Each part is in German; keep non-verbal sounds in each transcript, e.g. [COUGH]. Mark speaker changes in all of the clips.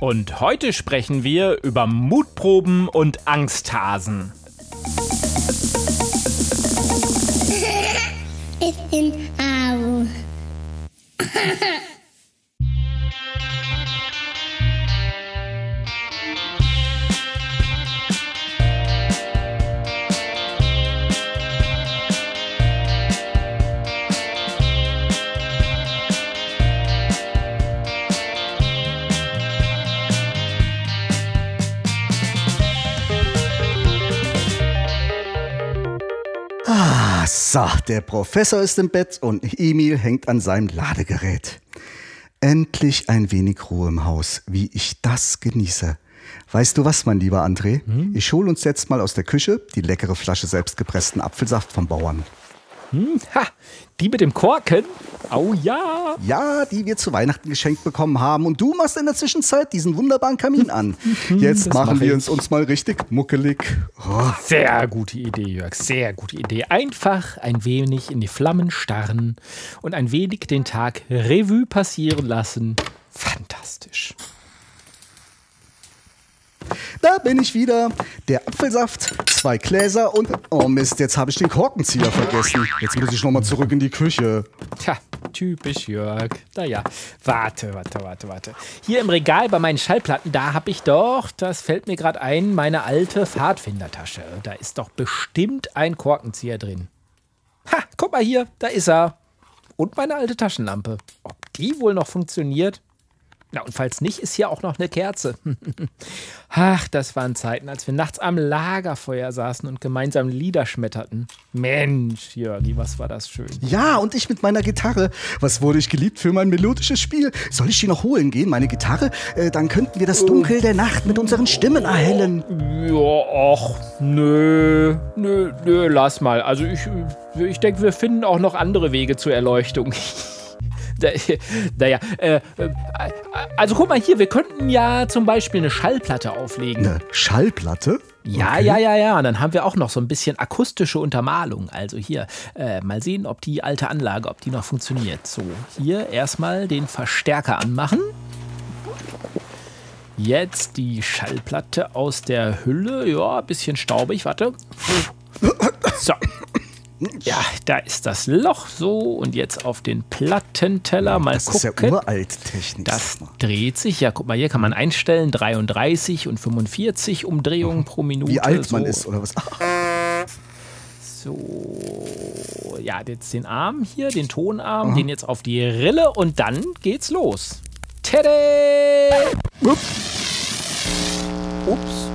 Speaker 1: Und heute sprechen wir über Mutproben und Angsthasen. [LAUGHS]
Speaker 2: Ich bin. [LAUGHS]
Speaker 3: so, der Professor ist im Bett und Emil hängt an seinem Ladegerät. Endlich ein wenig Ruhe im Haus, wie ich das genieße. Weißt du was, mein lieber André? Ich hol uns jetzt mal aus der Küche die leckere Flasche selbstgepressten Apfelsaft vom Bauern.
Speaker 1: Hm, ha, die mit dem Korken? Oh ja.
Speaker 3: Ja, die wir zu Weihnachten geschenkt bekommen haben. Und du machst in der Zwischenzeit diesen wunderbaren Kamin an. Jetzt
Speaker 1: das
Speaker 3: machen
Speaker 1: mach
Speaker 3: wir uns, uns mal richtig muckelig. Oh,
Speaker 1: Sehr gute Idee, Jörg. Sehr gute Idee. Einfach ein wenig in die Flammen starren und ein wenig den Tag Revue passieren lassen. Fantastisch.
Speaker 3: Da bin ich wieder. Der Apfelsaft, zwei Gläser und... Oh Mist, jetzt habe ich den Korkenzieher vergessen. Jetzt muss ich nochmal zurück in die Küche.
Speaker 1: Tja, typisch Jörg. Naja, warte, warte, warte, warte. Hier im Regal bei meinen Schallplatten, da habe ich doch, das fällt mir gerade ein, meine alte Pfadfindertasche. Da ist doch bestimmt ein Korkenzieher drin. Ha, guck mal hier, da ist er. Und meine alte Taschenlampe. Ob die wohl noch funktioniert? Na, und falls nicht, ist hier auch noch eine Kerze. [LAUGHS] Ach, das waren Zeiten, als wir nachts am Lagerfeuer saßen und gemeinsam Lieder schmetterten. Mensch, Jörgi, was war das schön.
Speaker 3: Ja, und ich mit meiner Gitarre. Was wurde ich geliebt für mein melodisches Spiel? Soll ich die noch holen gehen, meine Gitarre? Äh, dann könnten wir das Dunkel der Nacht mit unseren Stimmen erhellen.
Speaker 1: Ja, ach, nö, nö, nö, lass mal. Also ich, ich denke, wir finden auch noch andere Wege zur Erleuchtung. [LAUGHS] [LAUGHS] Naja, äh, äh, also guck mal hier, wir könnten ja zum Beispiel eine Schallplatte auflegen.
Speaker 3: Eine Schallplatte?
Speaker 1: Ja, ja, ja, ja. Und dann haben wir auch noch so ein bisschen akustische Untermalung. Also hier, äh, mal sehen, ob die alte Anlage, ob die noch funktioniert. So, hier erstmal den Verstärker anmachen. Jetzt die Schallplatte aus der Hülle. Ja, ein bisschen staubig, warte. So. Ja, da ist das Loch so. Und jetzt auf den Plattenteller mal
Speaker 3: Das
Speaker 1: gucken.
Speaker 3: ist ja uralt Technik.
Speaker 1: Das dreht sich. Ja, guck mal, hier kann man einstellen 33 und 45 Umdrehungen pro Minute.
Speaker 3: Wie alt man
Speaker 1: so.
Speaker 3: ist oder was? [LAUGHS] [LAUGHS]
Speaker 1: So, ja, jetzt den Arm hier, den Tonarm, den jetzt auf die Rille und dann geht's los. Tada! Ups.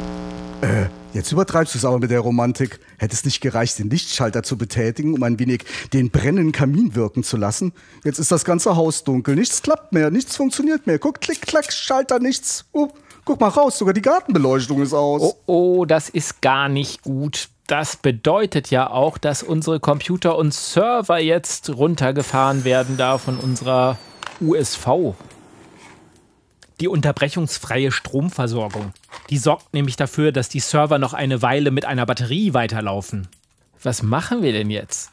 Speaker 3: Jetzt übertreibst du es aber mit der Romantik. Hätte es nicht gereicht, den Lichtschalter zu betätigen, um ein wenig den brennenden Kamin wirken zu lassen? Jetzt ist das ganze Haus dunkel. Nichts klappt mehr, nichts funktioniert mehr. Guck, klick, klack, Schalter, nichts. Oh, guck mal raus, sogar die Gartenbeleuchtung ist aus.
Speaker 1: Oh, oh, das ist gar nicht gut. Das bedeutet ja auch, dass unsere Computer und Server jetzt runtergefahren werden da von unserer USV. Die unterbrechungsfreie Stromversorgung. Die sorgt nämlich dafür, dass die Server noch eine Weile mit einer Batterie weiterlaufen. Was machen wir denn jetzt?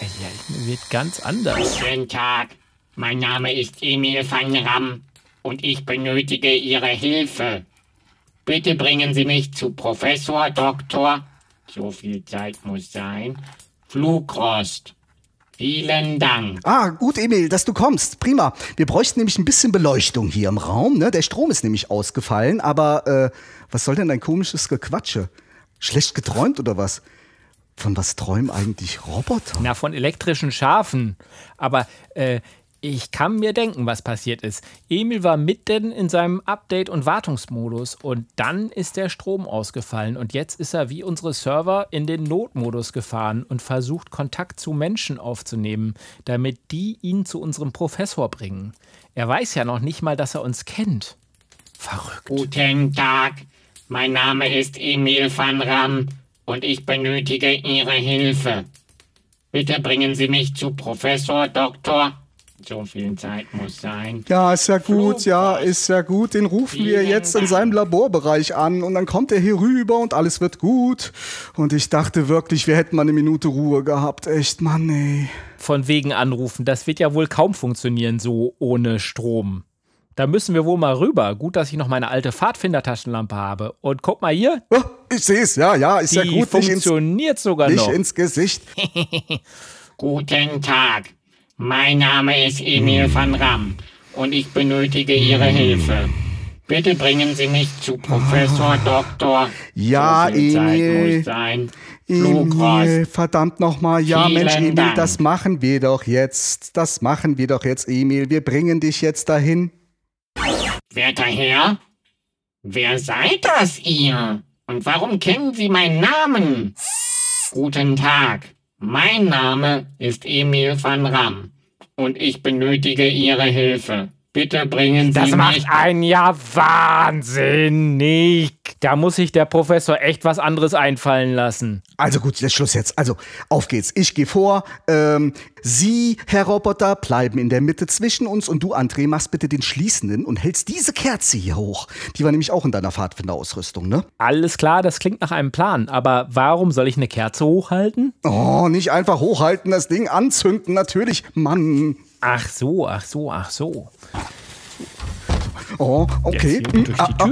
Speaker 1: Ja, mir wird ganz anders.
Speaker 4: Guten Tag, mein Name ist Emil van Ram und ich benötige Ihre Hilfe. Bitte bringen Sie mich zu Professor Doktor, so viel Zeit muss sein, Flugrost. Vielen Dank.
Speaker 3: Ah, gut, Emil, dass du kommst. Prima. Wir bräuchten nämlich ein bisschen Beleuchtung hier im Raum. Ne? Der Strom ist nämlich ausgefallen. Aber äh, was soll denn dein komisches Gequatsche? Schlecht geträumt oder was? Von was träumen eigentlich Roboter?
Speaker 1: Na, von elektrischen Schafen. Aber äh, ich kann mir denken, was passiert ist. Emil war mitten in seinem Update- und Wartungsmodus und dann ist der Strom ausgefallen und jetzt ist er wie unsere Server in den Notmodus gefahren und versucht Kontakt zu Menschen aufzunehmen, damit die ihn zu unserem Professor bringen. Er weiß ja noch nicht mal, dass er uns kennt. Verrückt.
Speaker 4: Guten Tag, mein Name ist Emil van Ram und ich benötige Ihre Hilfe. Bitte bringen Sie mich zu Professor Doktor. So viel Zeit muss sein.
Speaker 3: Ja, ist ja gut, ja, ist ja gut. Den rufen wir jetzt in seinem Laborbereich an und dann kommt er hier rüber und alles wird gut. Und ich dachte wirklich, wir hätten mal eine Minute Ruhe gehabt. Echt, Mann, ey.
Speaker 1: Von wegen anrufen, das wird ja wohl kaum funktionieren, so ohne Strom. Da müssen wir wohl mal rüber. Gut, dass ich noch meine alte Pfadfinder-Taschenlampe habe. Und guck mal hier,
Speaker 3: Oh, ich sehe es, ja, ja, ist
Speaker 1: die
Speaker 3: ja gut. Nicht ins,
Speaker 1: funktioniert sogar
Speaker 3: nicht
Speaker 1: noch.
Speaker 3: ins Gesicht. [LAUGHS]
Speaker 4: Guten Tag, mein Name ist Emil van Ram und ich benötige Ihre Hilfe. Bitte bringen Sie mich zu Professor Doktor.
Speaker 3: Ja,
Speaker 4: so viel Zeit
Speaker 3: Emil.
Speaker 4: muss sein.
Speaker 3: Emil, verdammt nochmal. Ja,
Speaker 4: Vielen
Speaker 3: Mensch, Emil,
Speaker 4: Dank.
Speaker 3: das machen wir doch jetzt. Das machen wir doch jetzt, Emil. Wir bringen dich jetzt dahin.
Speaker 4: Werter Herr, wer seid das ihr? Und warum kennen Sie meinen Namen? Guten Tag, mein Name ist Emil van Ram und ich benötige Ihre Hilfe. Bitte bringen Sie
Speaker 1: Das
Speaker 4: mich...
Speaker 1: macht einen ja wahnsinnig. Da muss sich der Professor echt was anderes einfallen lassen.
Speaker 3: Also gut, jetzt Schluss jetzt. Also, auf geht's. Ich gehe vor. Ähm, Sie, Herr Roboter, bleiben in der Mitte zwischen uns und du, André, machst bitte den Schließenden und hältst diese Kerze hier hoch. Die war nämlich auch in deiner Pfadfinderausrüstung, ne?
Speaker 1: Alles klar, das klingt nach einem Plan. Aber warum soll ich eine Kerze hochhalten?
Speaker 3: Oh, nicht einfach hochhalten, das Ding anzünden, natürlich. Mann.
Speaker 1: Ach so, ach so, ach so.
Speaker 3: Oh, okay.
Speaker 1: Die
Speaker 3: Ah, ah,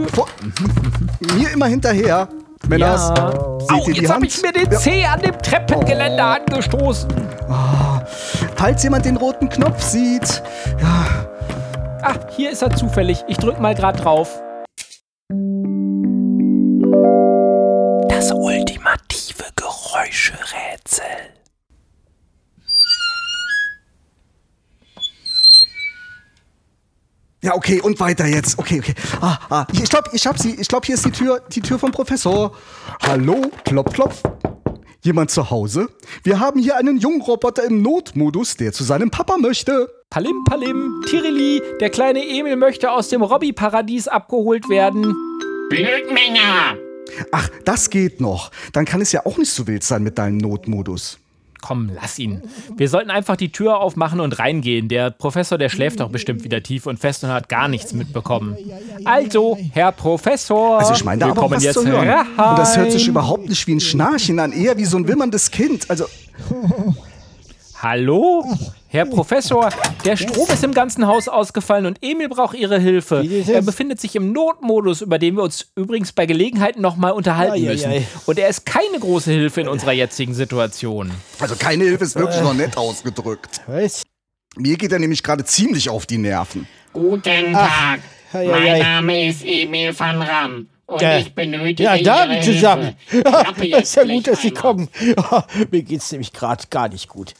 Speaker 3: Mir immer hinterher. Männers,
Speaker 1: Ja.
Speaker 3: seht die
Speaker 1: jetzt habe ich mir den
Speaker 3: Ja.
Speaker 1: Zeh an dem Treppengeländer angestoßen.
Speaker 3: Falls jemand den roten Knopf sieht. Ja,
Speaker 1: Ah, hier ist er zufällig. Ich drück mal grad drauf. Das ultimative Geräuscherätsel.
Speaker 3: Ja, okay, und weiter jetzt. Okay, okay. Ah, ah, ich glaube, ich hab sie. Ich glaube, hier ist die Tür, die Tür vom Professor. Hallo, klopf, klopf. Jemand zu Hause? Wir haben hier einen jungen Roboter im Notmodus, der zu seinem Papa möchte.
Speaker 1: Palim, Palim, Tirili, der kleine Emil möchte aus dem Robby-Paradies abgeholt werden.
Speaker 4: Blödmänner!
Speaker 3: Ach, das geht noch. Dann kann es ja auch nicht so wild sein mit deinem Notmodus.
Speaker 1: Komm, lass ihn. Wir sollten einfach die Tür aufmachen und reingehen. Der Professor, der schläft doch bestimmt wieder tief und fest und hat gar nichts mitbekommen. Also, Herr Professor.
Speaker 3: Also ich meine da
Speaker 1: kommen jetzt
Speaker 3: zu hören.
Speaker 1: rein.
Speaker 3: Und das hört sich überhaupt nicht wie ein Schnarchen an, eher wie so ein wimmerndes Kind. Also,
Speaker 1: Hallo? Herr Professor, der Strom ist im ganzen Haus ausgefallen und Emil braucht Ihre Hilfe. Er befindet sich im Notmodus, über den wir uns übrigens bei Gelegenheit nochmal unterhalten müssen. Und er ist keine große Hilfe in unserer jetzigen Situation.
Speaker 3: also keine Hilfe ist wirklich noch nett ausgedrückt.
Speaker 5: Was?
Speaker 3: Mir geht er nämlich gerade ziemlich auf die Nerven.
Speaker 4: Guten Tag,
Speaker 5: ei, ei,
Speaker 4: mein
Speaker 5: ei.
Speaker 4: Name ist Emil van Ram und
Speaker 5: Ja.
Speaker 4: ich benötige
Speaker 5: Ja,
Speaker 4: Hilfe.
Speaker 5: zusammen.
Speaker 4: Klappe [LAUGHS]
Speaker 5: ist ja gut, dass Sie
Speaker 4: einmal.
Speaker 5: kommen. [LAUGHS] Mir geht's nämlich gerade gar nicht gut.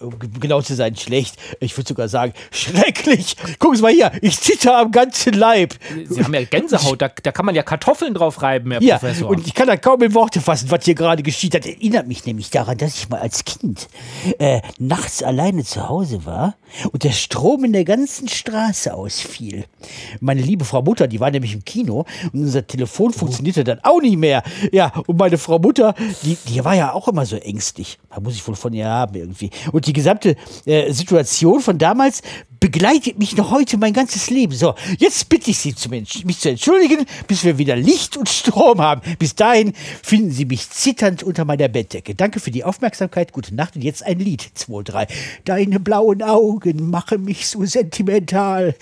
Speaker 5: Um genau zu sein, schlecht. Ich würde sogar sagen, schrecklich. Gucken Sie mal hier, ich zitter am ganzen Leib.
Speaker 1: Sie haben ja Gänsehaut, da, da kann man ja Kartoffeln drauf reiben, Herr
Speaker 5: Ja,
Speaker 1: Professor.
Speaker 5: und ich kann da kaum in Worte fassen, was hier gerade geschieht. Das erinnert mich nämlich daran, dass ich mal als Kind äh, nachts alleine zu Hause war und der Strom in der ganzen Straße ausfiel. Meine liebe Frau Mutter, die war nämlich im Kino und unser Telefon funktionierte dann auch nicht mehr. Ja, und meine Frau Mutter, die, die war ja auch immer so ängstlich. Da muss ich wohl von ihr haben irgendwie. Und die gesamte äh, Situation von damals begleitet mich noch heute mein ganzes Leben. So, jetzt bitte ich Sie, zu mich, zu entschuldigen, bis wir wieder Licht und Strom haben. Bis dahin finden Sie mich zitternd unter meiner Bettdecke. Danke für die Aufmerksamkeit. Gute Nacht und jetzt ein Lied. 2, 3. Deine blauen Augen machen mich so sentimental.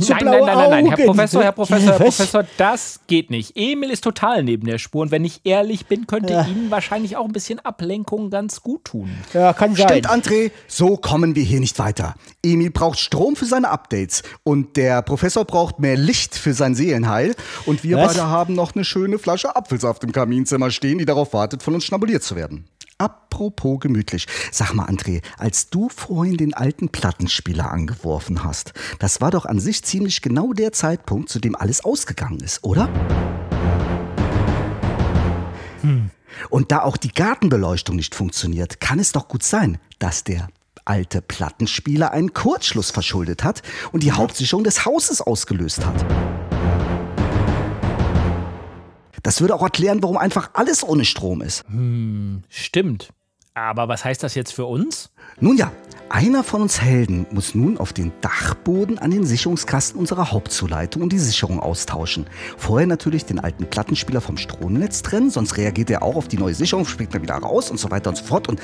Speaker 5: So
Speaker 1: Nein, nein,
Speaker 5: blaue
Speaker 1: nein, nein, nein, Herr
Speaker 5: Augen.
Speaker 1: Professor, Herr Professor, Herr
Speaker 5: Was?
Speaker 1: Professor, das geht nicht. Emil ist total neben der Spur und wenn ich ehrlich bin, könnte Ihnen wahrscheinlich auch ein bisschen Ablenkung ganz gut tun.
Speaker 5: Ja, kann sein.
Speaker 3: Stimmt, André, so kommen wir hier nicht weiter. Emil braucht Strom für seine Updates und der Professor braucht mehr Licht für sein Seelenheil und wir
Speaker 5: Was?
Speaker 3: beide haben noch eine schöne Flasche Apfelsaft im Kaminzimmer stehen, die darauf wartet, von uns schnabuliert zu werden. Apropos gemütlich. Sag mal, André, als du vorhin den alten Plattenspieler angeworfen hast, das war doch an sich ziemlich genau der Zeitpunkt, zu dem alles ausgegangen ist, oder? Und da auch die Gartenbeleuchtung nicht funktioniert, kann es doch gut sein, dass der alte Plattenspieler einen Kurzschluss verschuldet hat und die Hauptsicherung des Hauses ausgelöst hat. Das würde auch erklären, warum einfach alles ohne Strom ist.
Speaker 1: Stimmt. Aber was heißt das jetzt für uns?
Speaker 3: Nun ja, einer von uns Helden muss nun auf den Dachboden an den Sicherungskasten unserer Hauptzuleitung und die Sicherung austauschen. Vorher natürlich den alten Plattenspieler vom Stromnetz trennen, sonst reagiert er auch auf die neue Sicherung, springt er wieder raus und so weiter und so fort. Und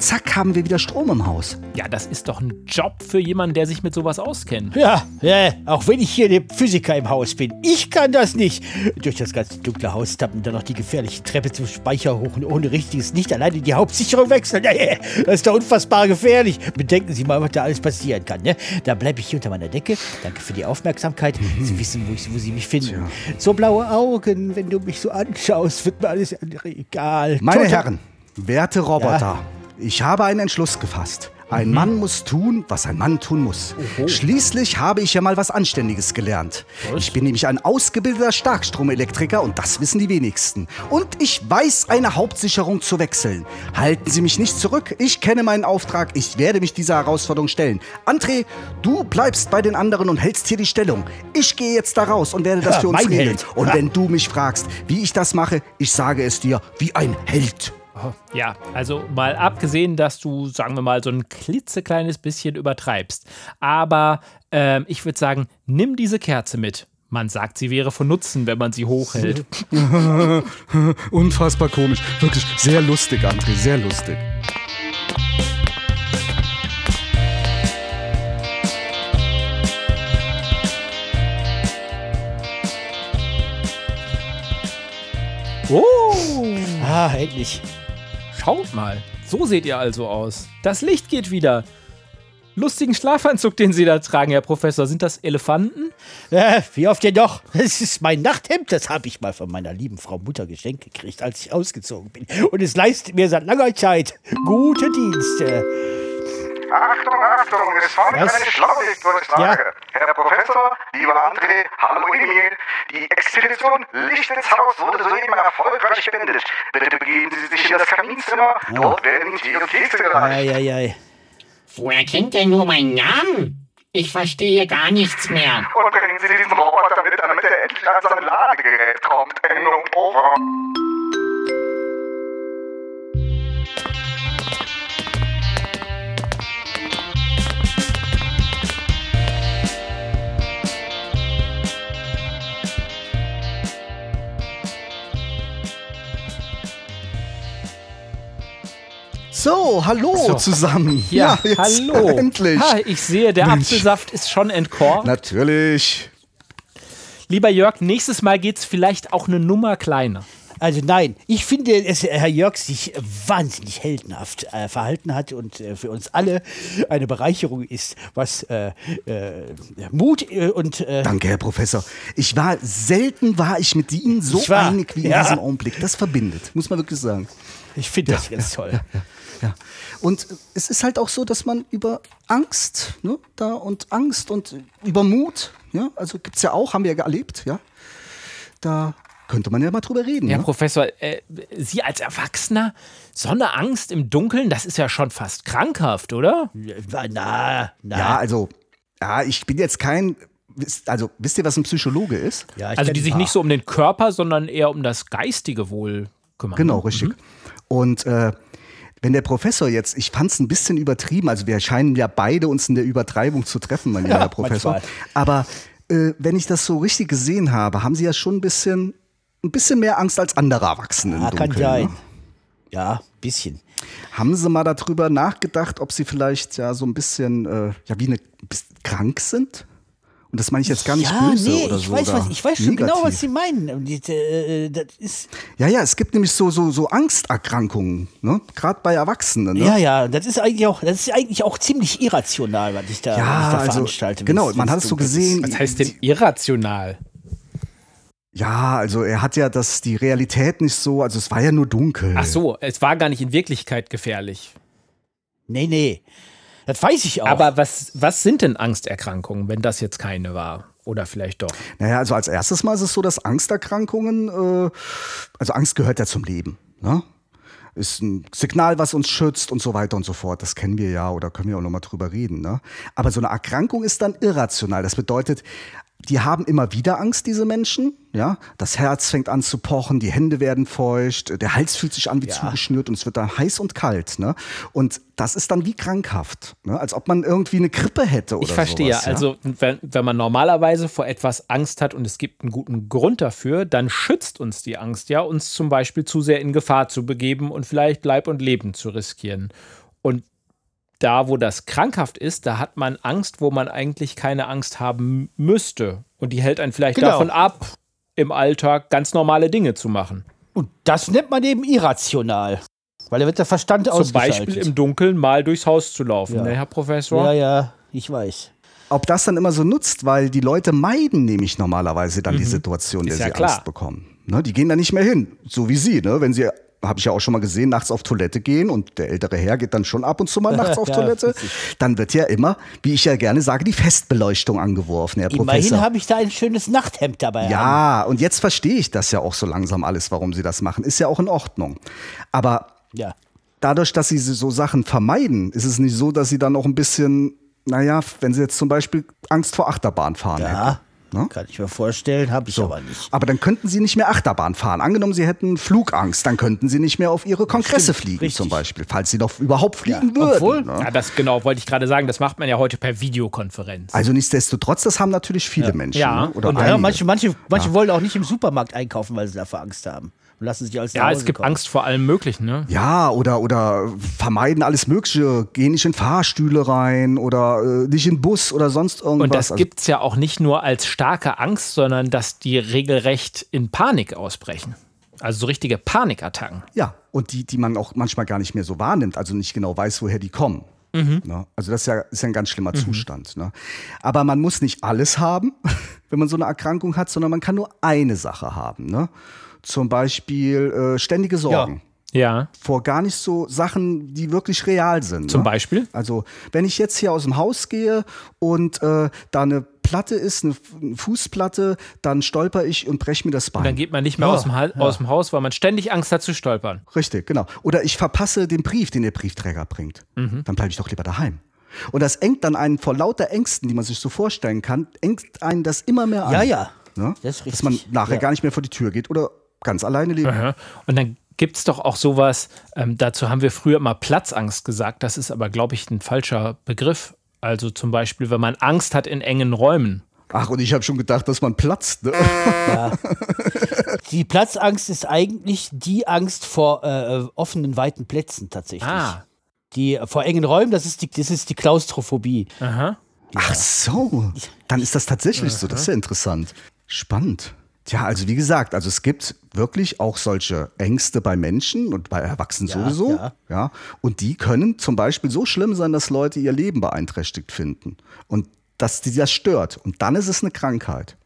Speaker 3: zack, haben wir wieder Strom im Haus.
Speaker 1: Ja, das ist doch ein Job für jemanden, der sich mit sowas auskennt.
Speaker 5: Ja, ja, auch wenn ich hier der Physiker im Haus bin. Ich kann das nicht. Durch das ganze dunkle Haus tappen, dann noch die gefährliche Treppe zum Speicher hoch und ohne richtiges Licht alleine die Hauptsicherung wechseln. [LAUGHS] Nee, das ist doch unfassbar gefährlich. Bedenken Sie mal, was da alles passieren kann. Ne? Da bleibe ich hier unter meiner Decke. Danke für die Aufmerksamkeit. Sie wissen, wo, ich, wo Sie mich finden. So blaue Augen, wenn du mich so anschaust, wird mir alles andere egal.
Speaker 3: Meine
Speaker 5: Total-
Speaker 3: Herren, werte Roboter, ich habe einen Entschluss gefasst. Ein Mann muss tun, was ein Mann tun muss. Schließlich habe ich ja mal was Anständiges gelernt. Ich bin nämlich ein ausgebildeter Starkstromelektriker und das wissen die wenigsten. Und ich weiß, eine Hauptsicherung zu wechseln. Halten Sie mich nicht zurück. Ich kenne meinen Auftrag. Ich werde mich dieser Herausforderung stellen. André, du bleibst bei den anderen und hältst hier die Stellung. Ich gehe jetzt da raus und werde das
Speaker 5: Ja,
Speaker 3: für uns regeln. Und
Speaker 5: Ja.
Speaker 3: wenn du mich fragst, wie ich das mache, ich sage es dir wie ein Held.
Speaker 1: Ja, also mal abgesehen, dass du, sagen wir mal, so ein klitzekleines bisschen übertreibst. Aber ähm, ich würde sagen, nimm diese Kerze mit. Man sagt, sie wäre von Nutzen, wenn man sie hochhält. [LAUGHS]
Speaker 3: Unfassbar komisch. Wirklich sehr lustig, André, sehr lustig.
Speaker 1: Oh,
Speaker 5: Ah, endlich.
Speaker 1: Schaut mal. So seht ihr also aus. Das Licht geht wieder. Lustigen Schlafanzug, den Sie da tragen, Herr Professor. Sind das Elefanten?
Speaker 5: Äh, wie oft denn doch? Das ist mein Nachthemd. Das habe ich mal von meiner lieben Frau Mutter geschenkt gekriegt, als ich ausgezogen bin. Und es leistet mir seit langer Zeit gute Dienste.
Speaker 6: Achtung, Achtung, es folgt
Speaker 5: Was?
Speaker 6: eine Schlaulichtdurchsage. Herr Professor, lieber André, hallo Emil. Die Expedition Licht ins Haus wurde soeben erfolgreich beendet. Bitte begeben Sie sich in das Kaminzimmer. Dort werden Tee und Kekse gereicht.
Speaker 5: Eieiei.
Speaker 4: Woher kennt er nur meinen Namen? Ich verstehe gar nichts mehr.
Speaker 6: Und bringen Sie diesen Roboter mit, damit er endlich an sein Ladegerät kommt. Endung over.
Speaker 3: So, hallo
Speaker 1: So.
Speaker 3: zusammen.
Speaker 1: Ja,
Speaker 3: jetzt
Speaker 1: hallo. [LAUGHS]
Speaker 3: Endlich.
Speaker 1: Ha, ich sehe, der
Speaker 3: Mensch.
Speaker 1: Apfelsaft ist schon entkorkt.
Speaker 3: Natürlich.
Speaker 1: Lieber Jörg, nächstes Mal geht's vielleicht auch eine Nummer kleiner.
Speaker 5: Also nein, ich finde, dass Herr Jörg sich wahnsinnig heldenhaft äh, verhalten hat und äh, für uns alle eine Bereicherung ist, was äh, äh, Mut äh, und äh,
Speaker 3: Danke, Herr Professor. Ich war, selten war ich mit Ihnen so einig wie in
Speaker 5: ja.
Speaker 3: diesem Augenblick. Das verbindet, muss man wirklich sagen.
Speaker 5: ich finde das ganz toll.
Speaker 3: Ja. Und es ist halt auch so, dass man über Angst, ne, da und Angst und über Mut, ja, also gibt's ja auch, haben wir ja erlebt, ja. Da könnte man ja mal drüber reden.
Speaker 1: Herr
Speaker 3: ne?
Speaker 1: Professor, äh, Sie als Erwachsener, so eine Angst im Dunkeln, das ist ja schon fast krankhaft, oder?
Speaker 5: Na, na.
Speaker 3: Ja, also, ja, ich bin jetzt kein, also, wisst ihr, was ein Psychologe ist?
Speaker 5: Ja, ich
Speaker 1: Also die sich nicht so um den Körper, sondern eher um das geistige Wohl kümmern.
Speaker 3: Genau,
Speaker 1: ne?
Speaker 3: richtig. Und äh, wenn der Professor jetzt, ich fand es ein bisschen übertrieben, also wir scheinen ja beide uns in der Übertreibung zu treffen, mein lieber Herr Professor.
Speaker 5: manchmal.
Speaker 3: Aber äh, wenn ich das so richtig gesehen habe, haben Sie ja schon ein bisschen, ein bisschen mehr Angst als andere Erwachsene
Speaker 5: Ja, kann sein.
Speaker 3: Ne?
Speaker 5: Ja, bisschen.
Speaker 3: Haben Sie mal darüber nachgedacht, ob Sie vielleicht ja so ein bisschen, äh, ja, wie eine, krank sind? Und das meine ich jetzt gar nicht
Speaker 5: ja,
Speaker 3: böse
Speaker 5: nee,
Speaker 3: oder
Speaker 5: ich
Speaker 3: so.
Speaker 5: weiß,
Speaker 3: oder
Speaker 5: was, ich weiß schon genau,
Speaker 3: negativ.
Speaker 5: was Sie meinen. Und die, äh, das ist,
Speaker 3: Ja, ja, es gibt nämlich so, so, so Angsterkrankungen, ne? Gerade bei Erwachsenen. Ne?
Speaker 5: ja, ja, das ist eigentlich auch, das ist eigentlich auch ziemlich irrational, was ich da, was ich
Speaker 3: Ja,
Speaker 5: da
Speaker 3: also,
Speaker 5: veranstalte.
Speaker 3: genau, man hat es so gesehen.
Speaker 1: Was heißt denn irrational?
Speaker 3: Ja, also er hat ja das, die Realität nicht so, also es war ja nur dunkel.
Speaker 1: Ach so, es war gar nicht in Wirklichkeit gefährlich.
Speaker 5: Nee, nee. Das weiß ich auch.
Speaker 1: Aber was, was sind denn Angsterkrankungen, wenn das jetzt keine war? Oder vielleicht doch?
Speaker 3: Naja, also als erstes Mal ist es so, dass Angsterkrankungen, äh, also Angst gehört ja zum Leben, ne? Ist ein Signal, was uns schützt und so weiter und so fort. Das kennen wir ja oder können wir auch nochmal drüber reden. Ne? Aber so eine Erkrankung ist dann irrational. Das bedeutet, die haben immer wieder Angst, diese Menschen. Ja, das Herz fängt an zu pochen, die Hände werden feucht, der Hals fühlt sich an wie
Speaker 5: Ja.
Speaker 3: zugeschnürt und es wird dann heiß und kalt. Ne? Und das ist dann wie krankhaft, ne? als ob man irgendwie eine Grippe hätte oder
Speaker 1: Ich verstehe.
Speaker 3: sowas, ja.
Speaker 1: Also, wenn, wenn man normalerweise vor etwas Angst hat und es gibt einen guten Grund dafür, dann schützt uns die Angst ja, uns zum Beispiel zu sehr in Gefahr zu begeben und vielleicht Leib und Leben zu riskieren. Da, wo das krankhaft ist, da hat man Angst, wo man eigentlich keine Angst haben müsste. Und die hält einen vielleicht
Speaker 5: Genau.
Speaker 1: davon ab, im Alltag ganz normale Dinge zu machen.
Speaker 5: Und das nennt man eben irrational. Weil da wird der Verstand
Speaker 1: Zum
Speaker 5: ausgeschaltet.
Speaker 1: Beispiel im Dunkeln mal durchs Haus zu laufen,
Speaker 5: Ja.
Speaker 1: ne, Herr Professor?
Speaker 5: Ja, ja, ich weiß.
Speaker 3: Ob das dann immer so nutzt, weil die Leute meiden nämlich normalerweise dann die Situation, der
Speaker 1: Mhm. Ist ja
Speaker 3: sie
Speaker 1: klar.
Speaker 3: Angst bekommen. Ne? Die gehen da nicht mehr hin, so wie sie. Ne? Wenn sie, habe ich ja auch schon mal gesehen, nachts auf Toilette gehen und der ältere Herr geht dann schon ab und zu mal nachts [LAUGHS] auf
Speaker 5: Ja,
Speaker 3: Toilette, dann wird ja immer, wie ich ja gerne sage, die Festbeleuchtung angeworfen, Herr
Speaker 5: Immerhin
Speaker 3: Professor.
Speaker 5: habe ich da ein schönes Nachthemd dabei. an.
Speaker 3: Ja, und jetzt verstehe ich das ja auch so langsam alles, warum sie das machen. Ist ja auch in Ordnung. Aber
Speaker 5: Ja.
Speaker 3: dadurch, dass sie so Sachen vermeiden, ist es nicht so, dass sie dann auch ein bisschen, naja, wenn sie jetzt zum Beispiel Angst vor Achterbahn fahren hätten.
Speaker 5: Ja,
Speaker 3: Ne?
Speaker 5: kann ich mir vorstellen, habe ich
Speaker 3: So.
Speaker 5: aber nicht.
Speaker 3: Aber dann könnten sie nicht mehr Achterbahn fahren. Angenommen, sie hätten Flugangst, dann könnten sie nicht mehr auf ihre Kongresse
Speaker 5: Stimmt,
Speaker 3: fliegen,
Speaker 5: richtig.
Speaker 3: zum Beispiel, falls sie doch überhaupt fliegen
Speaker 5: Ja,
Speaker 3: würden.
Speaker 5: obwohl-
Speaker 3: ne?
Speaker 1: Ja, das genau, wollte ich gerade sagen. Das macht man ja heute per Videokonferenz.
Speaker 3: Also nichtsdestotrotz, das haben natürlich viele Menschen.
Speaker 1: Ja,
Speaker 3: ne? Oder
Speaker 5: Und ja, manche, manche, manche wollen auch nicht im Supermarkt einkaufen, weil sie dafür Angst haben. Und lassen sich alles
Speaker 1: Ja,
Speaker 5: Hause
Speaker 1: es gibt
Speaker 5: kommen.
Speaker 1: Angst vor allem Möglichen, ne?
Speaker 3: Ja, oder, oder vermeiden alles Mögliche, gehen nicht in Fahrstühle rein oder äh, nicht in Bus oder sonst irgendwas.
Speaker 1: Und das
Speaker 3: Also-
Speaker 1: gibt es ja auch nicht nur als starke Angst, sondern dass die regelrecht in Panik ausbrechen. Also so richtige Panikattacken.
Speaker 3: Ja, und die, die man auch manchmal gar nicht mehr so wahrnimmt, also nicht genau weiß, woher die kommen. Ne? Also das ist ja, ist ja ein ganz schlimmer Zustand. Ne? Aber man muss nicht alles haben, [LAUGHS] wenn man so eine Erkrankung hat, sondern man kann nur eine Sache haben. Ne? Zum Beispiel äh, ständige Sorgen.
Speaker 1: Ja.
Speaker 3: Vor gar nicht so Sachen, die wirklich real sind.
Speaker 1: Zum
Speaker 3: ne?
Speaker 1: Beispiel?
Speaker 3: Also, wenn ich jetzt hier aus dem Haus gehe und äh, da eine Platte ist, eine, F- eine Fußplatte, dann stolper ich und breche mir das Bein.
Speaker 1: Und dann geht man nicht mehr aus, dem Ha- aus dem Haus, weil man ständig Angst hat zu stolpern.
Speaker 3: Richtig, genau. Oder ich verpasse den Brief, den der Briefträger bringt.
Speaker 1: Mhm.
Speaker 3: Dann bleibe ich doch lieber daheim. Und das engt dann einen vor lauter Ängsten, die man sich so vorstellen kann, engt einen das immer mehr an.
Speaker 5: Ja, ja.
Speaker 3: Ne?
Speaker 5: Das ist
Speaker 3: Dass man nachher
Speaker 5: Ja.
Speaker 3: gar nicht mehr vor die Tür geht oder ganz alleine lebt.
Speaker 1: Aha. Und dann gibt es doch auch sowas, ähm, dazu haben wir früher immer Platzangst gesagt. Das ist aber, glaube ich, ein falscher Begriff. Also zum Beispiel, wenn man Angst hat in engen Räumen.
Speaker 3: Ach, und ich habe schon gedacht, dass man platzt. Ne? [LAUGHS]
Speaker 5: Die Platzangst ist eigentlich die Angst vor äh, offenen, weiten Plätzen tatsächlich.
Speaker 1: Ah.
Speaker 5: Die äh, vor engen Räumen, das ist die, das ist die Klaustrophobie.
Speaker 1: Aha.
Speaker 3: Ach so, dann ist das tatsächlich so. Das ist ja interessant. Spannend. Tja, also wie gesagt, also es gibt wirklich auch solche Ängste bei Menschen und bei Erwachsenen
Speaker 5: Ja,
Speaker 3: sowieso.
Speaker 5: ja.
Speaker 3: Ja. Und die können zum Beispiel so schlimm sein, dass Leute ihr Leben beeinträchtigt finden. Und dass die das stört. Und dann ist es eine Krankheit.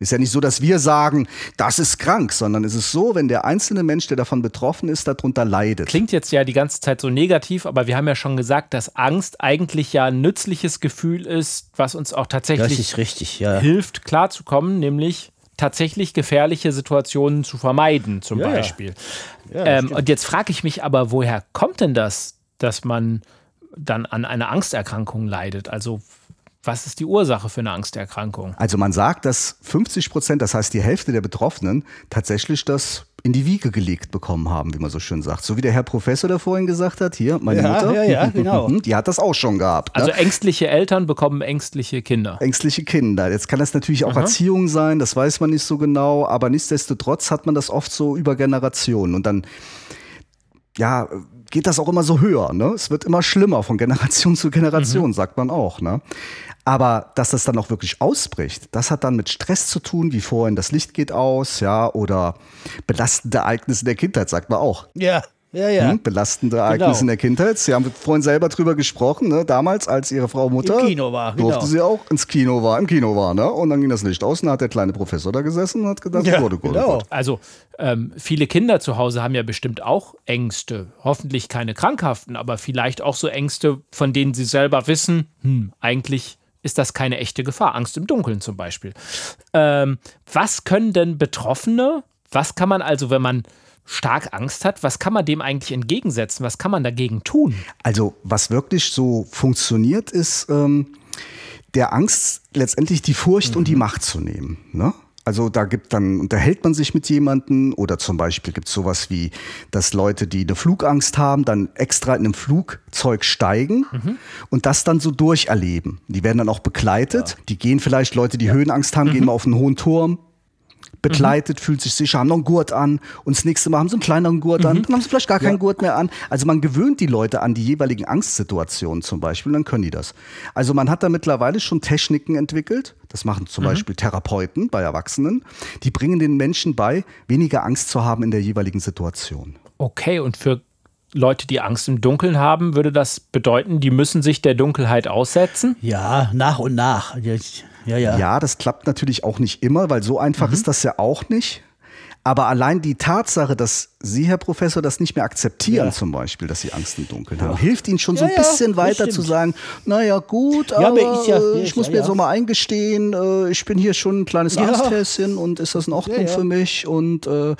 Speaker 3: Ist ja nicht so, dass wir sagen, das ist krank, sondern es ist so, wenn der einzelne Mensch, der davon betroffen ist, darunter leidet.
Speaker 1: Klingt jetzt ja die ganze Zeit so negativ, aber wir haben ja schon gesagt, dass Angst eigentlich ja ein nützliches Gefühl ist, was uns auch tatsächlich
Speaker 5: richtig, ja.
Speaker 1: hilft, klarzukommen, nämlich tatsächlich gefährliche Situationen zu vermeiden, zum
Speaker 5: Ja, ja.
Speaker 1: Beispiel.
Speaker 5: Ja,
Speaker 1: ähm,
Speaker 5: stimmt.
Speaker 1: und jetzt frage ich mich aber, woher kommt denn das, dass man dann an einer Angsterkrankung leidet? Also, was ist die Ursache für eine Angsterkrankung?
Speaker 3: Also man sagt, dass 50 Prozent, das heißt die Hälfte der Betroffenen, tatsächlich das in die Wiege gelegt bekommen haben, wie man so schön sagt. So wie der Herr Professor, der vorhin gesagt hat, hier, meine
Speaker 5: Ja,
Speaker 3: Mutter,
Speaker 5: ja, ja, [LAUGHS] genau.
Speaker 3: die hat das auch schon gehabt.
Speaker 1: Also
Speaker 3: ne?
Speaker 1: ängstliche Eltern bekommen ängstliche Kinder.
Speaker 3: Ängstliche Kinder. Jetzt kann das natürlich auch Erziehung sein, das weiß man nicht so genau, aber nichtsdestotrotz hat man das oft so über Generationen. Und dann, ja, geht das auch immer so höher. Ne? Es wird immer schlimmer von Generation [LAUGHS] zu Generation, sagt man auch. Ne? Aber dass das dann auch wirklich ausbricht, das hat dann mit Stress zu tun, wie vorhin das Licht geht aus, ja, oder belastende Ereignisse der Kindheit, sagt man auch.
Speaker 5: Ja, ja, ja.
Speaker 3: Hm? Belastende Ereignisse
Speaker 5: Genau.
Speaker 3: in der Kindheit. Sie haben vorhin selber drüber gesprochen, ne? damals, als ihre Frau Mutter
Speaker 5: Im Kino war, genau.
Speaker 3: durfte sie auch ins Kino war, im Kino war, ne? Und dann ging das Licht aus und dann hat der kleine Professor da gesessen und hat gedacht,
Speaker 5: Ja,
Speaker 3: Gott, Gott,
Speaker 5: genau.
Speaker 3: Gott.
Speaker 1: Also ähm, viele Kinder zu Hause haben ja bestimmt auch Ängste. Hoffentlich keine krankhaften, aber vielleicht auch so Ängste, von denen sie selber wissen, hm, eigentlich ist das keine echte Gefahr. Angst im Dunkeln zum Beispiel. Ähm, was können denn Betroffene, was kann man also, wenn man stark Angst hat, was kann man dem eigentlich entgegensetzen? Was kann man dagegen tun?
Speaker 3: Also, was wirklich so funktioniert, ist, ähm, der Angst letztendlich die Furcht und die Macht zu nehmen. Ne? Also da gibt dann, unterhält man sich mit jemandem oder zum Beispiel gibt es sowas wie, dass Leute, die eine Flugangst haben, dann extra in einem Flugzeug steigen und das dann so durcherleben. Die werden dann auch begleitet. Die gehen vielleicht, Leute, die Höhenangst haben, gehen mal auf einen hohen Turm, begleitet, fühlt sich sicher, haben noch einen Gurt an und das nächste Mal haben sie einen kleineren Gurt an, dann haben sie vielleicht gar keinen Gurt mehr an. Also man gewöhnt die Leute an die jeweiligen Angstsituationen zum Beispiel, dann können die das. Also man hat da mittlerweile schon Techniken entwickelt, das machen zum Beispiel Therapeuten bei Erwachsenen, die bringen den Menschen bei, weniger Angst zu haben in der jeweiligen Situation.
Speaker 1: Okay, und für Leute, die Angst im Dunkeln haben, würde das bedeuten, die müssen sich der Dunkelheit aussetzen?
Speaker 5: Ja, nach und nach. Ja, ja. ja.
Speaker 3: Ja, das klappt natürlich auch nicht immer, weil so einfach ist das ja auch nicht. Aber allein die Tatsache, dass Sie, Herr Professor, das nicht mehr akzeptieren,
Speaker 5: Ja.
Speaker 3: zum Beispiel, dass Sie Angst im Dunkeln haben, hilft Ihnen schon so
Speaker 5: Ja,
Speaker 3: ein
Speaker 5: ja,
Speaker 3: bisschen weiter zu sagen, naja gut,
Speaker 5: Ja,
Speaker 3: aber
Speaker 5: aber ja- ja,
Speaker 3: ich muss
Speaker 5: ja,
Speaker 3: mir
Speaker 5: ja.
Speaker 3: so mal eingestehen, äh, ich bin hier schon ein kleines
Speaker 5: Ja.
Speaker 3: Angsthäschen und ist das in Ordnung
Speaker 5: Ja, ja.
Speaker 3: für mich? Und äh,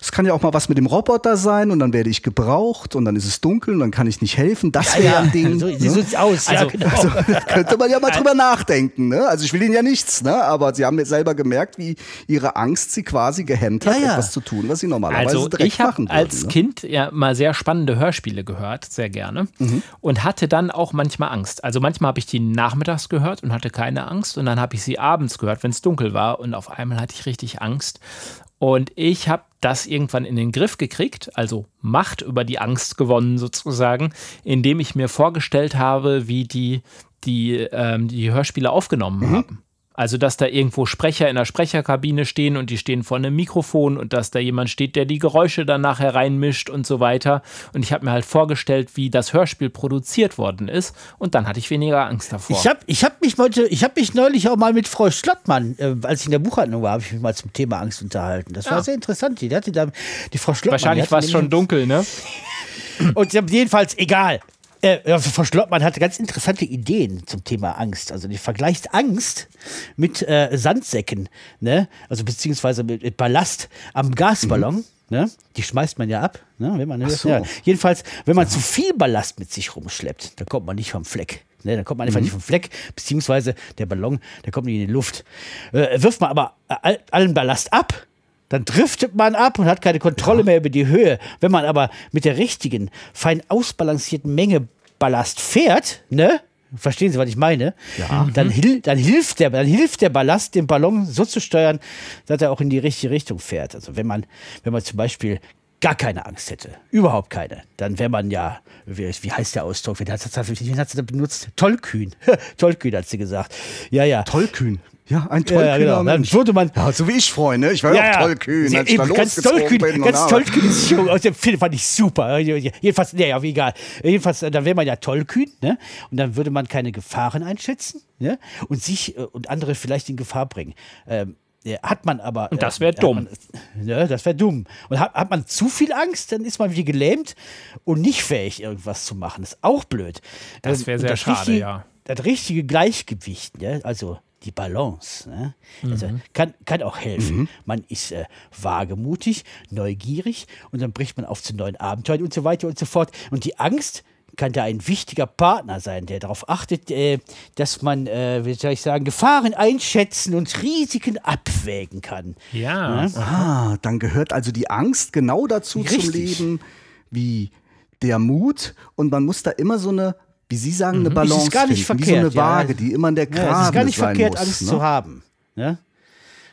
Speaker 3: es kann ja auch mal was mit dem Roboter sein und dann werde ich gebraucht und dann ist es dunkel und dann kann ich nicht helfen. Das wäre ein Ding.
Speaker 5: So,
Speaker 3: ne?
Speaker 5: so sieht's aus. ja,
Speaker 1: Also-
Speaker 5: genau.
Speaker 3: Also, [LAUGHS] da könnte man ja mal drüber nachdenken. Ne? Also ich will Ihnen ja nichts, ne? aber Sie haben jetzt selber gemerkt, wie Ihre Angst Sie quasi gehemmt hat,
Speaker 5: Ja, ja.
Speaker 3: etwas zu tun, was Sie normalerweise
Speaker 1: Also
Speaker 3: direkt
Speaker 1: ich habe
Speaker 3: machen würden.
Speaker 1: als
Speaker 3: ne?
Speaker 1: Kind ja mal sehr spannende Hörspiele gehört, sehr gerne.
Speaker 3: Mhm.
Speaker 1: Und hatte dann auch manchmal Angst. Also manchmal habe ich die nachmittags gehört und hatte keine Angst. Und dann habe ich sie abends gehört, wenn es dunkel war. Und auf einmal hatte ich richtig Angst. Und ich habe das irgendwann in den Griff gekriegt, also Macht über die Angst gewonnen sozusagen, indem ich mir vorgestellt habe, wie die die, ähm, die Hörspiele aufgenommen
Speaker 3: Mhm.
Speaker 1: haben. Also, dass da irgendwo Sprecher in der Sprecherkabine stehen und die stehen vor einem Mikrofon und dass da jemand steht, der die Geräusche dann nachher reinmischt und so weiter. Und ich habe mir halt vorgestellt, wie das Hörspiel produziert worden ist. Und dann hatte ich weniger Angst davor.
Speaker 5: Ich habe ich hab mich, heute- ich hab mich neulich auch mal mit Frau Schlottmann, äh, als ich in der Buchhandlung war, habe ich mich mal zum Thema Angst unterhalten. Das war
Speaker 1: Ja.
Speaker 5: sehr interessant. Die hatte da, die Frau Schlottmann.
Speaker 1: Wahrscheinlich war es schon dunkel, ne?
Speaker 5: Und sie haben jedenfalls, egal. Äh, ja, Frau Schlottmann hatte ganz interessante Ideen zum Thema Angst. Also die vergleicht Angst mit äh, Sandsäcken, ne? Also beziehungsweise mit, mit Ballast am Gasballon. Ne? Die schmeißt man ja ab, ne? wenn man
Speaker 3: so.
Speaker 5: ja. jedenfalls, wenn man zu viel Ballast mit sich rumschleppt, dann kommt man nicht vom Fleck. Ne, dann kommt man einfach nicht vom Fleck, beziehungsweise der Ballon, der kommt nicht in die Luft. Äh, wirft man aber all, allen Ballast ab, dann driftet man ab und hat keine Kontrolle mehr über die Höhe. Wenn man aber mit der richtigen, fein ausbalancierten Menge Ballast fährt, ne? Verstehen Sie, was ich meine? Ja. Dann, hil dann, hilft der, dann hilft der Ballast, den Ballon so zu steuern, dass er auch in die richtige Richtung fährt. Also wenn man, wenn man zum Beispiel gar keine Angst hätte, überhaupt keine, dann wäre man ja, wie, wie heißt der Ausdruck? Wen hat, wen hat sie da benutzt? Tollkühn. [LAUGHS] Tollkühn hat sie gesagt. Ja, ja.
Speaker 3: Tollkühn. Ja, ein
Speaker 5: Ja,
Speaker 3: tollkühner
Speaker 5: ja, genau. Dann
Speaker 3: Mensch.
Speaker 5: würde man,
Speaker 3: Ja, so wie ich, Freunde. Ich war ja, auch tollkühn, als ich da
Speaker 5: ganz tollkühn,
Speaker 3: bin.
Speaker 5: ganz tollkühn ist schon, aus dem Film fand ich super. Jedenfalls, nee, ja, egal. Jedenfalls, äh, dann wäre man ja tollkühn, ne? Und dann würde man keine Gefahren einschätzen, ne? Und sich äh, und andere vielleicht in Gefahr bringen. Ähm, ja, hat man aber.
Speaker 1: Und das
Speaker 5: äh,
Speaker 1: wär
Speaker 5: hat
Speaker 1: dumm.
Speaker 5: Man, ne, das wäre dumm. Und hat, hat man zu viel Angst, dann ist man wie gelähmt und nicht fähig, irgendwas zu machen. Das ist auch blöd.
Speaker 1: Das
Speaker 5: Ähm,
Speaker 1: wär
Speaker 5: und
Speaker 1: sehr schade,
Speaker 5: richtige,
Speaker 1: ja.
Speaker 5: Das richtige Gleichgewicht, ne? also die Balance, ne? also
Speaker 1: Mhm.
Speaker 5: kann, kann auch helfen. Man ist äh, wagemutig, neugierig und dann bricht man auf zu neuen Abenteuern und so weiter und so fort. Und die Angst kann da ein wichtiger Partner sein, der darauf achtet, äh, dass man, äh, wie soll ich sagen, Gefahren einschätzen und Risiken abwägen kann.
Speaker 1: Ja.
Speaker 3: Ah, dann gehört also die Angst genau dazu zum
Speaker 5: Richtig.
Speaker 3: Leben wie der Mut und man muss da immer so eine, wie Sie sagen, eine Balance
Speaker 5: Mhm. Es ist gar nicht
Speaker 3: finden, wie
Speaker 5: verkehrt.
Speaker 3: so eine Waage,
Speaker 5: ja.
Speaker 3: die immer in der
Speaker 5: ja,
Speaker 3: Gerade
Speaker 5: Es ist gar nicht verkehrt,
Speaker 3: muss,
Speaker 5: Angst
Speaker 3: ne?
Speaker 5: zu haben. Ne?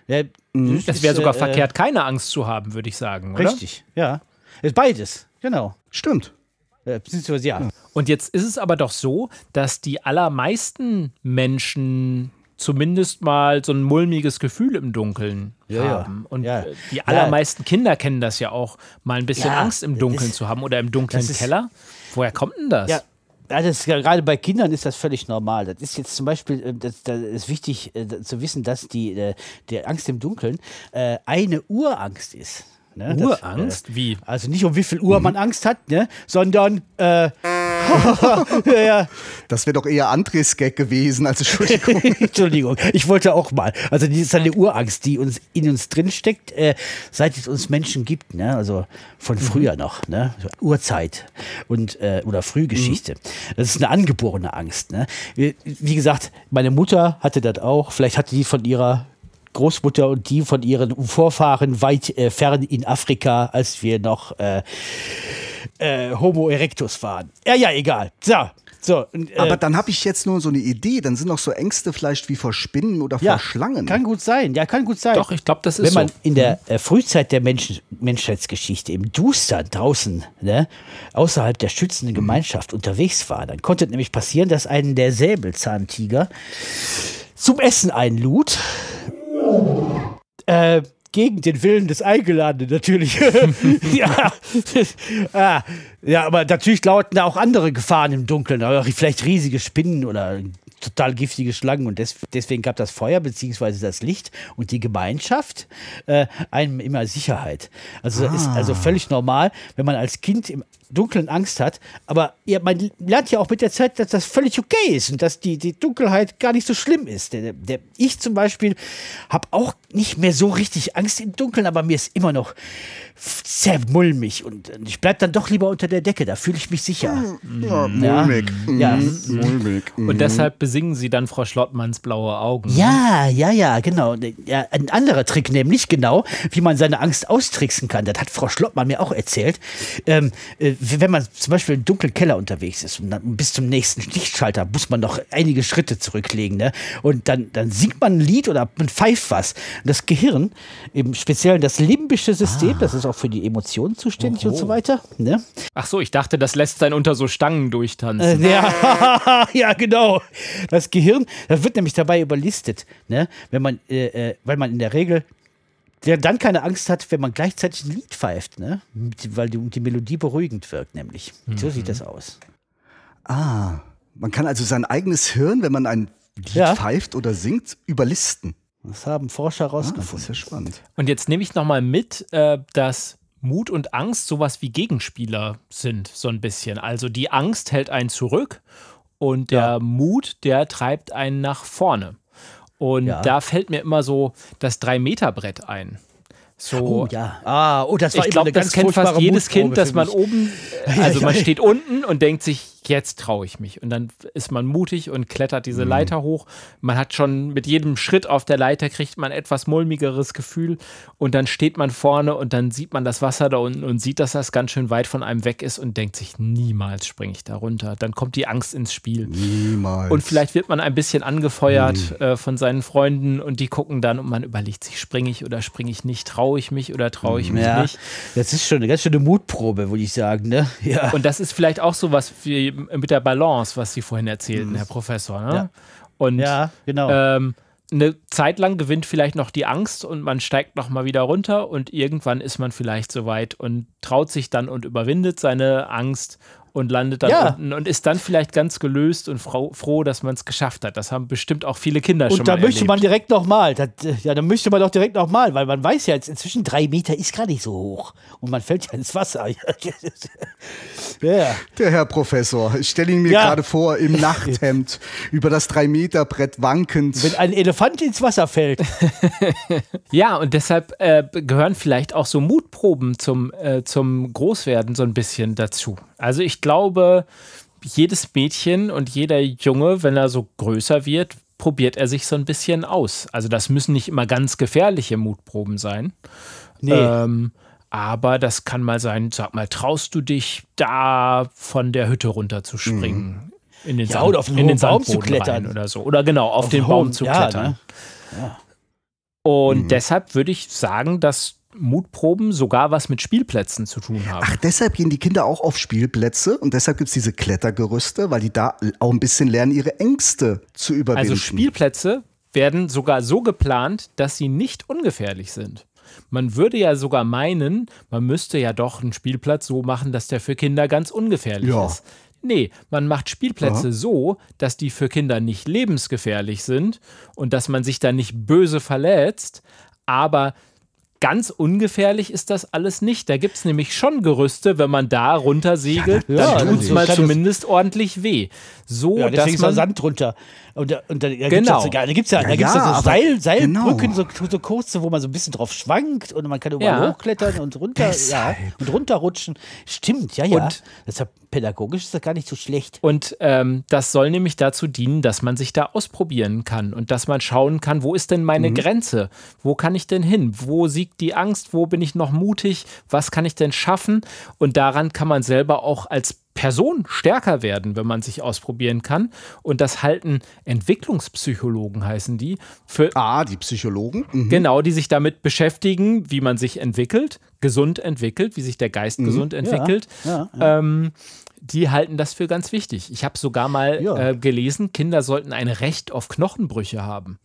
Speaker 5: Ja, das
Speaker 1: Es wäre
Speaker 5: ist,
Speaker 1: sogar
Speaker 5: äh,
Speaker 1: verkehrt, keine Angst zu haben, würde ich sagen, oder?
Speaker 5: Richtig, ja. Ist beides, genau.
Speaker 3: Stimmt.
Speaker 5: Äh, beziehungsweise ja.
Speaker 1: Und jetzt ist es aber doch so, dass die allermeisten Menschen zumindest mal so ein mulmiges Gefühl im Dunkeln
Speaker 5: Ja, ja.
Speaker 1: haben. Und
Speaker 5: Ja.
Speaker 1: die
Speaker 5: Ja.
Speaker 1: allermeisten Kinder kennen das ja auch, mal ein bisschen
Speaker 5: Ja,
Speaker 1: Angst im Dunkeln
Speaker 5: das-
Speaker 1: zu haben oder im dunklen
Speaker 5: ist-
Speaker 1: Keller. Woher kommt denn das?
Speaker 5: Ja, ja, das ist, ja, gerade bei Kindern ist das völlig normal. Das ist jetzt zum Beispiel, äh, das, das ist wichtig äh, zu wissen, dass die, die Angst im Dunkeln eine Urangst ist. Ne? Das,
Speaker 1: Urangst? Wie?
Speaker 5: äh, also nicht um wie viel Uhr man Angst hat, ne? sondern äh, [LAUGHS] ja.
Speaker 3: Das wäre doch eher Andres Gag gewesen, als Entschuldigung. [LAUGHS]
Speaker 5: Entschuldigung, ich wollte auch mal. Also, die ist eine Urangst, die uns in uns drinsteckt, äh, seit es uns Menschen gibt, ne? Also von früher noch, ne? So Urzeit und äh, oder Frühgeschichte. Das ist eine angeborene Angst. Ne? Wie wie gesagt, meine Mutter hatte das auch. Vielleicht hatte die von ihrer Großmutter und die von ihren Vorfahren weit äh, fern in Afrika, als wir noch äh, äh, Homo erectus waren. Ja, ja, egal. So, so. Und, äh,
Speaker 3: Aber dann habe ich jetzt nur so eine Idee. Dann sind noch so Ängste vielleicht wie vor Spinnen oder
Speaker 5: ja,
Speaker 3: vor Schlangen.
Speaker 5: Kann gut sein. Ja, kann gut sein.
Speaker 1: Doch, ich glaube, das ist
Speaker 5: Wenn man
Speaker 1: so.
Speaker 5: in der äh, Frühzeit der Menschen, Menschheitsgeschichte im Dustern draußen, ne, außerhalb der schützenden Gemeinschaft unterwegs war, dann konnte es nämlich passieren, dass einen der Säbelzahntiger zum Essen einlud. Äh, gegen den Willen des Eingeladenen natürlich. [LAUGHS] ja. ah, ja, aber natürlich lauerten da auch andere Gefahren im Dunkeln, aber vielleicht riesige Spinnen oder total giftige Schlangen und des, deswegen gab das Feuer beziehungsweise das Licht und die Gemeinschaft äh, einem immer Sicherheit. Also das ist also völlig normal, wenn man als Kind im Dunkeln Angst hat, aber ja, man lernt ja auch mit der Zeit, dass das völlig okay ist und dass die, die Dunkelheit gar nicht so schlimm ist. Der, der, ich zum Beispiel habe auch nicht mehr so richtig Angst im Dunkeln, aber mir ist immer noch sehr mulmig und ich bleibe dann doch lieber unter der Decke, da fühle ich mich sicher.
Speaker 3: Ja,
Speaker 5: Ja.
Speaker 3: mulmig.
Speaker 5: Ja.
Speaker 3: Mhm, mulmig. Mhm.
Speaker 1: Und deshalb besingen sie dann Frau Schlottmanns blaue Augen.
Speaker 5: Ja, ja, ja, genau. Ja, ein anderer Trick nämlich, genau, wie man seine Angst austricksen kann. Das hat Frau Schlottmann mir auch erzählt. Ähm, äh, wenn man zum Beispiel im dunklen Keller unterwegs ist und dann bis zum nächsten [LAUGHS] Lichtschalter muss man noch einige Schritte zurücklegen. Ne? Und dann, dann singt man ein Lied oder man pfeift was. Und das Gehirn, im Speziellen das limbische System, das ist auch für die Emotionen zuständig und so weiter. Ne?
Speaker 1: Ach so, ich dachte, das lässt einen unter so Stangen durchtanzen.
Speaker 5: Äh, Ja, [LAUGHS] ja, genau. Das Gehirn, das wird nämlich dabei überlistet, ne? Wenn man, äh, äh, weil man in der Regel der dann keine Angst hat, wenn man gleichzeitig ein Lied pfeift, ne? Weil die, die Melodie beruhigend wirkt, nämlich. So sieht das aus.
Speaker 3: Ah, man kann also sein eigenes Hirn, wenn man ein Lied
Speaker 5: Ja.
Speaker 3: pfeift oder singt, überlisten.
Speaker 5: Das haben Forscher
Speaker 3: Ah, das
Speaker 5: rausgefunden.
Speaker 3: ist ja spannend.
Speaker 1: Und jetzt nehme ich nochmal mit, äh, dass Mut und Angst sowas wie Gegenspieler sind, so ein bisschen. Also die Angst hält einen zurück und der Mut, der treibt einen nach vorne. Und
Speaker 5: Ja.
Speaker 1: da fällt mir immer so das Drei-Meter-Brett ein. So,
Speaker 5: Oh ja. Ah, oh, das war
Speaker 1: ich glaube, das kennt fast jedes Kind, dass man oben, [LAUGHS] also man steht unten und denkt sich, jetzt traue ich mich. Und dann ist man mutig und klettert
Speaker 5: Mhm.
Speaker 1: diese Leiter hoch. Man hat schon mit jedem Schritt auf der Leiter kriegt man etwas mulmigeres Gefühl und dann steht man vorne und dann sieht man das Wasser da unten und sieht, dass das ganz schön weit von einem weg ist und denkt sich, niemals springe ich da runter. Dann kommt die Angst ins Spiel.
Speaker 3: Niemals.
Speaker 1: Und vielleicht wird man ein bisschen angefeuert
Speaker 5: Mhm.
Speaker 1: äh, von seinen Freunden und die gucken dann und man überlegt sich, springe ich oder springe ich nicht, traue ich mich oder traue ich mich
Speaker 5: Ja,
Speaker 1: nicht.
Speaker 5: das ist schon eine ganz schöne Mutprobe, würde ich sagen, ne? [LAUGHS] Ja.
Speaker 1: Und das ist vielleicht auch so was wie mit der Balance, was Sie vorhin erzählten, Herr Professor. Ne?
Speaker 5: Ja.
Speaker 1: Und
Speaker 5: ja, genau.
Speaker 1: ähm, eine Zeit lang gewinnt vielleicht noch die Angst und man steigt noch mal wieder runter und irgendwann ist man vielleicht so weit und traut sich dann und überwindet seine Angst und landet dann
Speaker 5: Ja.
Speaker 1: unten und ist dann vielleicht ganz gelöst und froh, froh dass man es geschafft hat. Das haben bestimmt auch viele Kinder schon
Speaker 5: Und da
Speaker 1: mal
Speaker 5: möchte
Speaker 1: erlebt.
Speaker 5: man direkt nochmal. Ja, da möchte man doch direkt nochmal, weil man weiß ja, jetzt inzwischen drei Meter ist gar nicht so hoch. Und man fällt ja ins Wasser. [LAUGHS] ja.
Speaker 3: Der Herr Professor, ich stelle ihn mir
Speaker 5: Ja.
Speaker 3: gerade vor, im [LAUGHS] Nachthemd, über das Drei-Meter-Brett wankend.
Speaker 5: Wenn ein Elefant ins Wasser fällt. [LAUGHS]
Speaker 1: Ja, und deshalb äh, gehören vielleicht auch so Mutproben zum, äh, zum Großwerden so ein bisschen dazu. Also ich glaube, jedes Mädchen und jeder Junge, wenn er so größer wird, probiert er sich so ein bisschen aus. Also das müssen nicht immer ganz gefährliche Mutproben sein.
Speaker 5: Nee.
Speaker 1: Ähm, aber das kann mal sein, sag mal, traust du dich da von der Hütte runter zu springen? In den,
Speaker 5: Mhm. Ja, oder auf einen
Speaker 1: in den
Speaker 5: Baum zu klettern.
Speaker 1: oder so. Oder genau, auf, den
Speaker 5: einen
Speaker 1: Baum
Speaker 5: hohen-
Speaker 1: zu
Speaker 5: ja,
Speaker 1: klettern.
Speaker 5: ne?
Speaker 1: Und
Speaker 3: Mhm.
Speaker 1: deshalb würde ich sagen, dass Mutproben sogar was mit Spielplätzen zu tun haben.
Speaker 3: Ach, deshalb gehen die Kinder auch auf Spielplätze und deshalb gibt es diese Klettergerüste, weil die da auch ein bisschen lernen, ihre Ängste zu überwinden.
Speaker 1: also Spielplätze werden sogar so geplant, dass sie nicht ungefährlich sind. Man würde ja sogar meinen, man müsste ja doch einen Spielplatz so machen, dass der für Kinder ganz ungefährlich
Speaker 3: Ja.
Speaker 1: ist. Nee, man macht Spielplätze
Speaker 3: Aha.
Speaker 1: so, dass die für Kinder nicht lebensgefährlich sind und dass man sich da nicht böse verletzt, aber ganz ungefährlich ist das alles nicht. Da gibt es nämlich schon Gerüste, wenn man da runter segelt,
Speaker 5: Ja,
Speaker 1: dann tut es mal zumindest ordentlich weh. So,
Speaker 5: Ja, deswegen
Speaker 1: dass man
Speaker 5: Sand drunter. Und da, und da, da
Speaker 1: Genau.
Speaker 5: gibt's ja da gibt's ja, da
Speaker 3: Ja,
Speaker 5: gibt's ja,
Speaker 3: ja,
Speaker 5: so Seil, Seilbrücken,
Speaker 3: genau.
Speaker 5: so, so kurze, wo man so ein bisschen drauf schwankt und man kann überall
Speaker 1: Ja.
Speaker 5: hochklettern und runter, und runterrutschen. Stimmt, ja, ja.
Speaker 1: Und-
Speaker 5: Deshalb pädagogisch ist das gar nicht so schlecht.
Speaker 1: Und ähm, das soll nämlich dazu dienen, dass man sich da ausprobieren kann und dass man schauen kann, wo ist denn meine
Speaker 5: Mhm.
Speaker 1: Grenze? Wo kann ich denn hin? Wo siegt die Angst? Wo bin ich noch mutig? Was kann ich denn schaffen? Und daran kann man selber auch als Person stärker werden, wenn man sich ausprobieren kann. Und das halten Entwicklungspsychologen, heißen die, für
Speaker 3: Ah, die Psychologen. Mhm.
Speaker 1: Genau, die sich damit beschäftigen, wie man sich entwickelt, gesund entwickelt, wie sich der Geist
Speaker 3: Mhm.
Speaker 1: gesund entwickelt.
Speaker 5: ja,
Speaker 1: Ähm, die halten das für ganz wichtig. Ich habe sogar mal
Speaker 5: Ja.
Speaker 1: äh, gelesen, Kinder sollten ein Recht auf Knochenbrüche haben.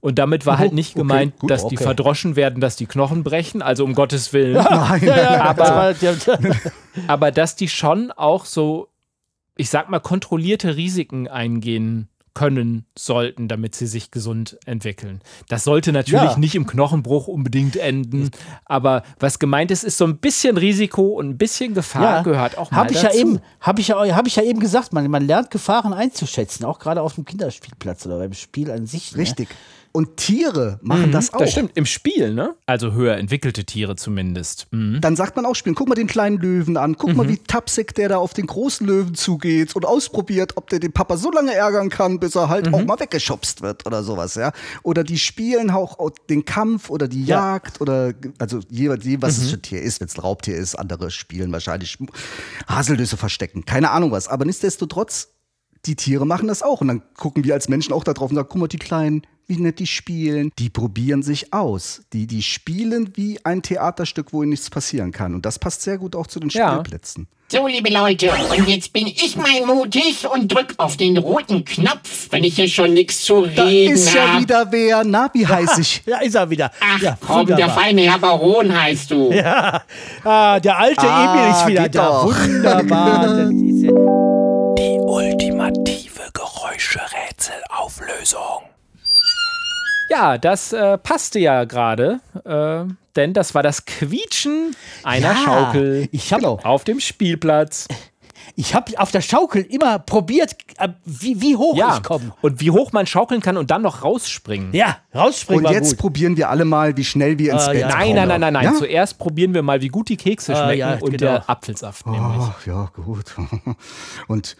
Speaker 1: Und damit war halt nicht
Speaker 3: okay,
Speaker 1: gemeint,
Speaker 3: gut,
Speaker 1: dass die
Speaker 5: okay.
Speaker 1: verdroschen werden, dass die Knochen brechen, also um Gottes Willen. [LAUGHS]
Speaker 3: Nein, [LAUGHS]
Speaker 5: Ja,
Speaker 1: Aber- aber dass die schon auch so, ich sag mal, kontrollierte Risiken eingehen können sollten, damit sie sich gesund entwickeln. Das sollte natürlich
Speaker 5: Ja.
Speaker 1: nicht im Knochenbruch unbedingt enden, aber was gemeint ist, ist so ein bisschen Risiko und ein bisschen Gefahr gehört auch mal
Speaker 5: hab ich
Speaker 1: dazu.
Speaker 5: ja eben, habe ich ja, hab ich ja eben gesagt, man, man lernt Gefahren einzuschätzen, auch gerade auf dem Kinderspielplatz oder beim Spiel an sich. Ne?
Speaker 3: Und Tiere machen das auch.
Speaker 1: Mhm, Das stimmt, im Spiel, ne? Also höher entwickelte Tiere zumindest. Mhm.
Speaker 3: Dann sagt man auch spielen. Guck mal den kleinen Löwen an. Guck mal, wie tapsig der da auf den großen Löwen zugeht und ausprobiert, ob der den Papa so lange ärgern kann, bis er halt auch mal weggeschubst wird oder sowas, ja. Oder die spielen auch den Kampf oder die
Speaker 5: Ja.
Speaker 3: Jagd oder also je, je was es für ein Tier ist, wenn es ein Raubtier ist, andere spielen wahrscheinlich Haselnüsse verstecken. Keine Ahnung was. Aber nichtsdestotrotz, die Tiere machen das auch. Und dann gucken wir als Menschen auch da drauf und sagen, guck mal, die Kleinen, wie nett die spielen. Die probieren sich aus. Die, die spielen wie ein Theaterstück, wo ihnen nichts passieren kann. Und das passt sehr gut auch zu den
Speaker 1: Ja.
Speaker 3: Spielplätzen.
Speaker 4: So, liebe Leute, und jetzt bin ich mal mutig und drück auf den roten Knopf, wenn ich hier schon nichts zu
Speaker 3: Da
Speaker 4: reden
Speaker 3: ist ja
Speaker 4: hab.
Speaker 3: wieder wer. Na, wie heiß ich? [LAUGHS]
Speaker 5: Ja, ist er wieder.
Speaker 4: Ach
Speaker 5: ja,
Speaker 4: komm, der
Speaker 5: wunderbar.
Speaker 4: feine Herr Baron heißt du.
Speaker 5: Ja, ah, der alte
Speaker 3: Ah,
Speaker 5: Emil ist wieder da.
Speaker 3: doch.
Speaker 5: Wunderbar. [LAUGHS]
Speaker 1: Die ultimative Geräuscherätselauflösung. Ja, das äh, passte ja gerade, äh, denn das war das Quietschen einer
Speaker 5: Ja,
Speaker 1: Schaukel
Speaker 5: ich hab- [LAUGHS]
Speaker 1: auf dem Spielplatz.
Speaker 5: Ich habe auf der Schaukel immer probiert, äh, wie, wie hoch
Speaker 1: Ja,
Speaker 5: ich komme.
Speaker 1: und wie hoch man schaukeln kann und dann noch rausspringen.
Speaker 5: Ja, rausspringen
Speaker 3: Und jetzt
Speaker 5: gut.
Speaker 3: probieren wir alle mal, wie schnell wir ins
Speaker 5: Ah,
Speaker 3: Bett
Speaker 5: ja.
Speaker 3: kommen.
Speaker 1: Nein, nein, nein, nein, nein.
Speaker 3: Ja?
Speaker 1: Zuerst probieren wir mal, wie gut die Kekse
Speaker 5: Ah,
Speaker 1: schmecken
Speaker 5: ja,
Speaker 1: und
Speaker 5: genau.
Speaker 1: der Apfelsaft nämlich.
Speaker 3: Oh, ja, gut. [LAUGHS] Und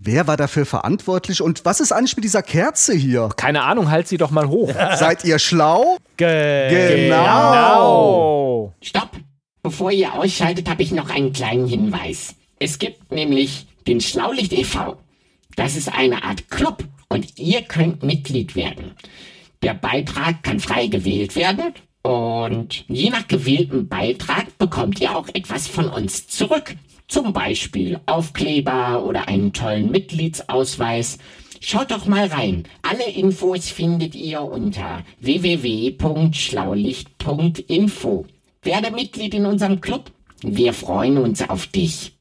Speaker 3: wer war dafür verantwortlich? Und was ist eigentlich mit dieser Kerze hier?
Speaker 1: Keine Ahnung, halt sie doch mal hoch. [LAUGHS]
Speaker 3: Seid ihr schlau?
Speaker 5: Ge
Speaker 3: Genau.
Speaker 1: Genau.
Speaker 4: Stopp! Bevor ihr ausschaltet, habe ich noch einen kleinen Hinweis. Es gibt nämlich den Schlaulicht e.V. Das ist eine Art Club und ihr könnt Mitglied werden. Der Beitrag kann frei gewählt werden und je nach gewähltem Beitrag bekommt ihr auch etwas von uns zurück. Zum Beispiel Aufkleber oder einen tollen Mitgliedsausweis. Schaut doch mal rein. Alle Infos findet ihr unter www.schlaulicht.info. Werde Mitglied in unserem Club. Wir freuen uns auf dich.